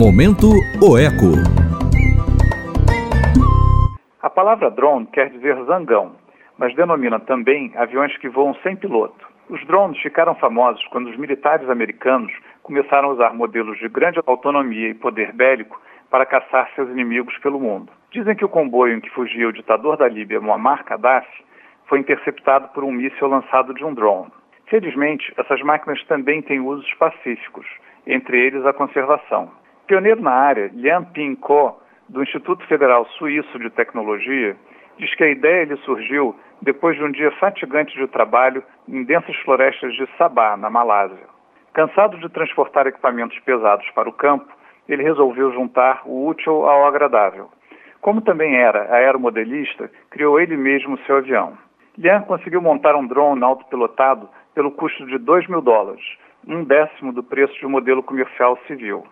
Momento Oeco. A palavra drone quer dizer zangão, mas denomina também aviões que voam sem piloto. Os drones ficaram famosos quando os militares americanos começaram a usar modelos de grande autonomia e poder bélico para caçar seus inimigos pelo mundo. Dizem que o comboio em que fugia o ditador da Líbia, Muammar Gaddafi, foi interceptado por um míssil lançado de um drone. Felizmente, essas máquinas também têm usos pacíficos, entre eles a conservação. Pioneiro na área, Lian Ping Ko, do Instituto Federal Suíço de Tecnologia, diz que a ideia lhe surgiu depois de um dia fatigante de trabalho em densas florestas de Sabah, na Malásia. Cansado de transportar equipamentos pesados para o campo, ele resolveu juntar o útil ao agradável. Como também era aeromodelista, criou ele mesmo seu avião. Lian conseguiu montar um drone autopilotado pelo custo de 2 mil dólares, um décimo do preço de um modelo comercial civil.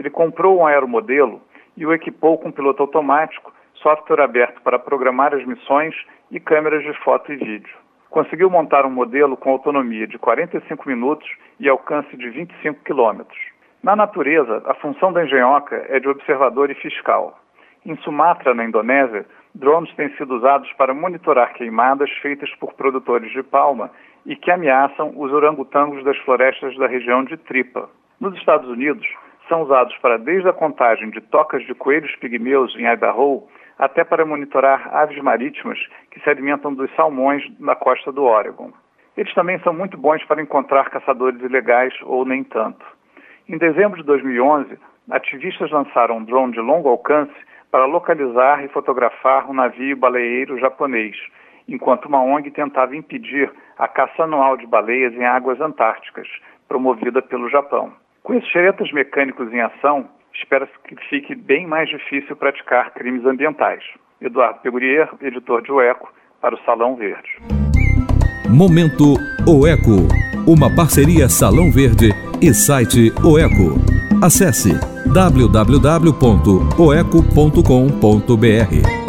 Ele comprou um aeromodelo e o equipou com piloto automático, software aberto para programar as missões e câmeras de foto e vídeo. Conseguiu montar um modelo com autonomia de 45 minutos e alcance de 25 quilômetros. Na natureza, a função da engenhoca é de observador e fiscal. Em Sumatra, na Indonésia, drones têm sido usados para monitorar queimadas feitas por produtores de palma e que ameaçam os orangotangos das florestas da região de Tripa. Nos Estados Unidos, são usados para desde a contagem de tocas de coelhos pigmeus em Idaho até para monitorar aves marítimas que se alimentam dos salmões na costa do Oregon. Eles também são muito bons para encontrar caçadores ilegais ou nem tanto. Em dezembro de 2011, ativistas lançaram um drone de longo alcance para localizar e fotografar um navio baleeiro japonês, enquanto uma ONG tentava impedir a caça anual de baleias em águas antárticas, promovida pelo Japão. Com esses xeretas mecânicos em ação, espera-se que fique bem mais difícil praticar crimes ambientais. Eduardo Pegurier, editor de Oeco, para o Salão Verde. Momento Oeco, uma parceria Salão Verde e site Oeco. Acesse www.oeco.com.br.